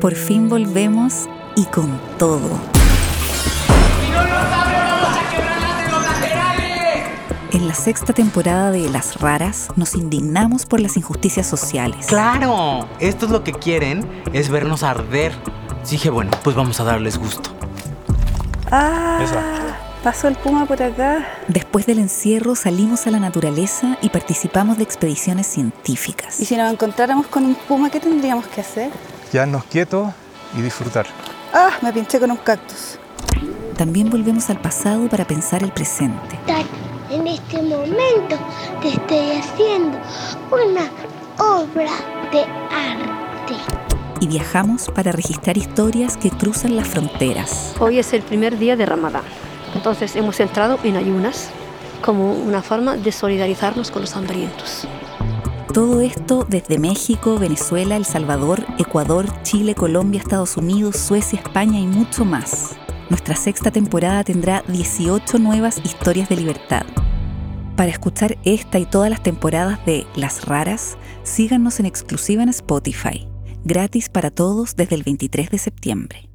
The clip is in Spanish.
Por fin volvemos y con todo. En la sexta temporada de Las Raras nos indignamos por las injusticias sociales. ¡Claro! Esto es lo que quieren, es vernos arder. Dije, bueno, pues vamos a darles gusto. Ah, pasó el puma por acá. Después del encierro salimos a la naturaleza y participamos de expediciones científicas. Y si nos encontráramos con un puma, ¿qué tendríamos que hacer? Quedarnos quietos y disfrutar. Ah, me pinché con un cactus. También volvemos al pasado para pensar el presente. En este momento te estoy haciendo una obra de arte. Y viajamos para registrar historias que cruzan las fronteras. Hoy es el primer día de Ramadán. Entonces hemos entrado en ayunas como una forma de solidarizarnos con los hambrientos. Todo esto desde México, Venezuela, El Salvador, Ecuador, Chile, Colombia, Estados Unidos, Suecia, España y mucho más. Nuestra sexta temporada tendrá 18 nuevas historias de libertad. Para escuchar esta y todas las temporadas de Las Raras, síganos en exclusiva en Spotify, gratis para todos desde el 23 de septiembre.